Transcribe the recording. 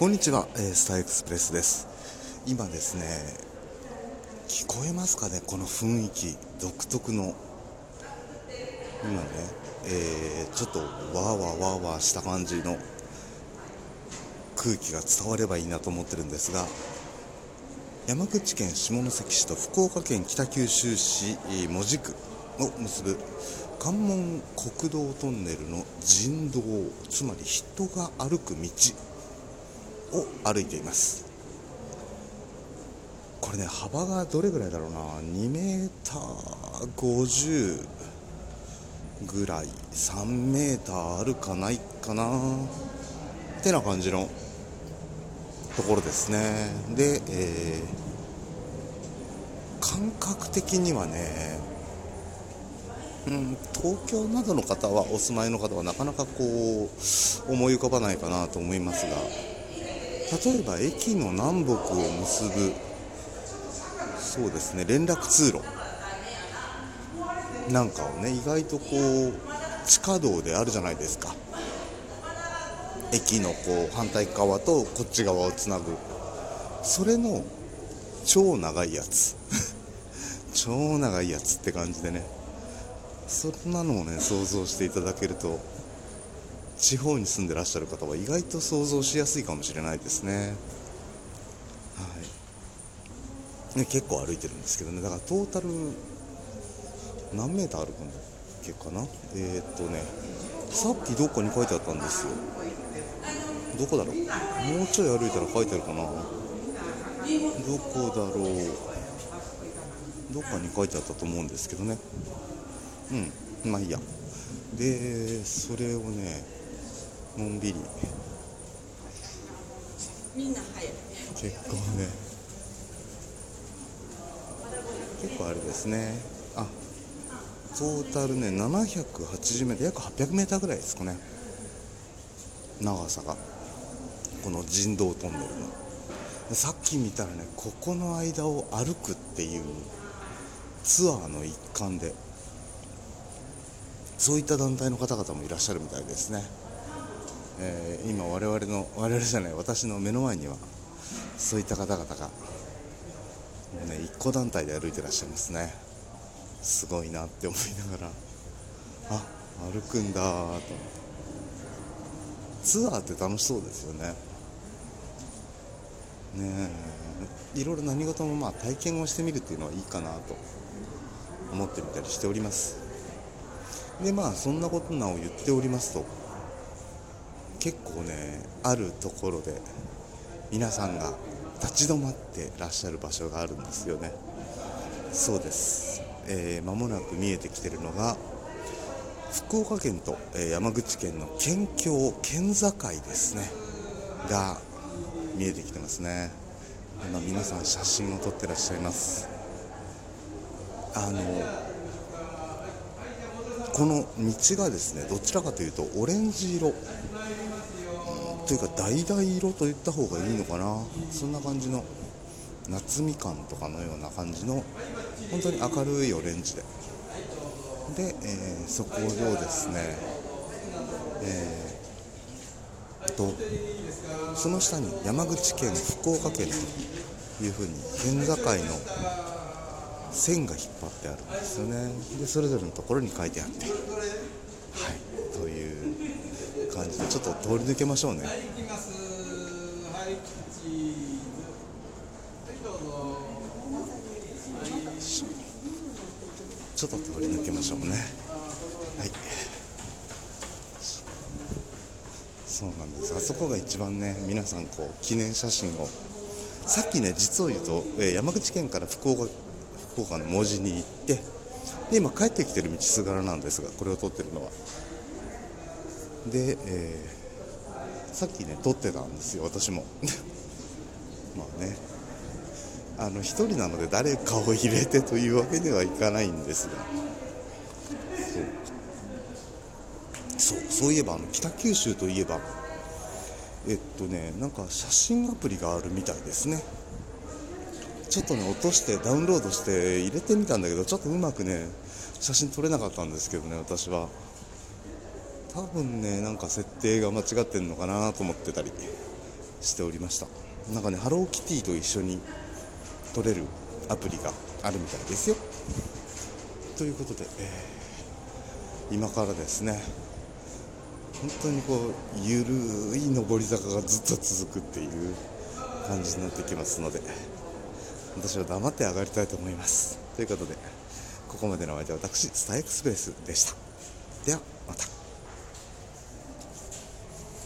こんにちは、えー、スターエクスプレスです。今ですね聞こえますかね？この雰囲気。独特の。今ね、えー、ちょっとわーわーわーわーした感じの。空気が伝わればいいなと思ってるんですが。山口県下関市と福岡県北九州市門司区を結ぶ。関門国道トンネルの人道つまり人が歩く道。を歩いています。これね幅がどれぐらいだろうな。2メーター50ぐらい。3メーターあるかないかな。ってな感じのところですね。で、えー、感覚的にはねうん、東京などの方はお住まいの方はなかなかこう思い浮かばないかなと思いますが。例えば駅の南北を結ぶそうですね連絡通路なんかをね意外とこう地下道であるじゃないですか。駅のこう反対側とこっち側をつなぐ。それの超長いやつ。超長いやつって感じでね。そんなのをね想像していただけると地方に住んでらっしゃる方は意外と想像しやすいかもしれないですね。はい。ね、結構歩いてるんですけどね。だからトータル何メーター歩くんだっけかな？えー、っとねさっきどっかに書いてあったんですよ。どこだろう？もうちょい歩いたら書いてあるかな。どこだろう？どっかに書いてあったと思うんですけどね。うん。まあいいや。でそれをねのんびり。結構ね。結構あれですね。あトータルね780メートル約800メーターぐらいですかね。長さが。この人道トンネルの。さっき見たらねここの間を歩くっていう。ツアーの一環で。そういった団体の方々もいらっしゃるみたいですねえー、今我々の我々じゃない私の目の前にはそういった方々がもうね一個団体で歩いてらっしゃいますね。すごいなって思いながらあ歩くんだと。思ってツアーって楽しそうですよね。ねえいろいろ何事もまあ体験をしてみるっていうのはいいかなと思ってみたりしております。でまあそんなことなを言っておりますと結構ねあるところで皆さんが立ち止まってらっしゃる場所があるんですよね。そうです。えー、間もなく見えてきてるのが福岡県と、えー、山口県の県境県境ですねが見えてきてますね。今皆さん写真を撮ってらっしゃいます。あのこの道がですねどちらかというとオレンジ色。うんというか橙色と言った方がいいのかな。そんな感じの夏みかんとかのような感じの本当に明るいオレンジで。で、えー、そこをですねえー、とその下に山口県福岡県というふうに県境の線が引っ張ってあるんですよね。でそれぞれのところに書いてあって。はい。という感じでちょっと通り抜けましょうね。ちょっと通り抜けましょうね。はい。そうなんです。あそこが一番ね皆さんこう記念写真を。さっきね実を言うと、えー、山口県から福岡福岡の門司に行ってで今帰ってきてる道すがらなんですがこれを撮ってるのは。で、えー、さっきね撮ってたんですよ私も。まあね。あの1人なので誰かを入れてというわけではいかないんですが。そうそういえばあの北九州といえばえっとねなんか写真アプリがあるみたいですね。ちょっとね落としてダウンロードして入れてみたんだけどちょっとうまくね写真撮れなかったんですけどね私は。多分ねなんか設定が間違ってんのかなと思ってたりしておりました。なんかねハローキティと一緒に撮れるアプリがあるみたいですよ。ということで、えー今からですね本当にこうゆるい上り坂がずっと続くっていう感じになってきますので私は黙って上がりたいと思います。ということでここまでのお相手は私スタイエクスペースでした。ではまた。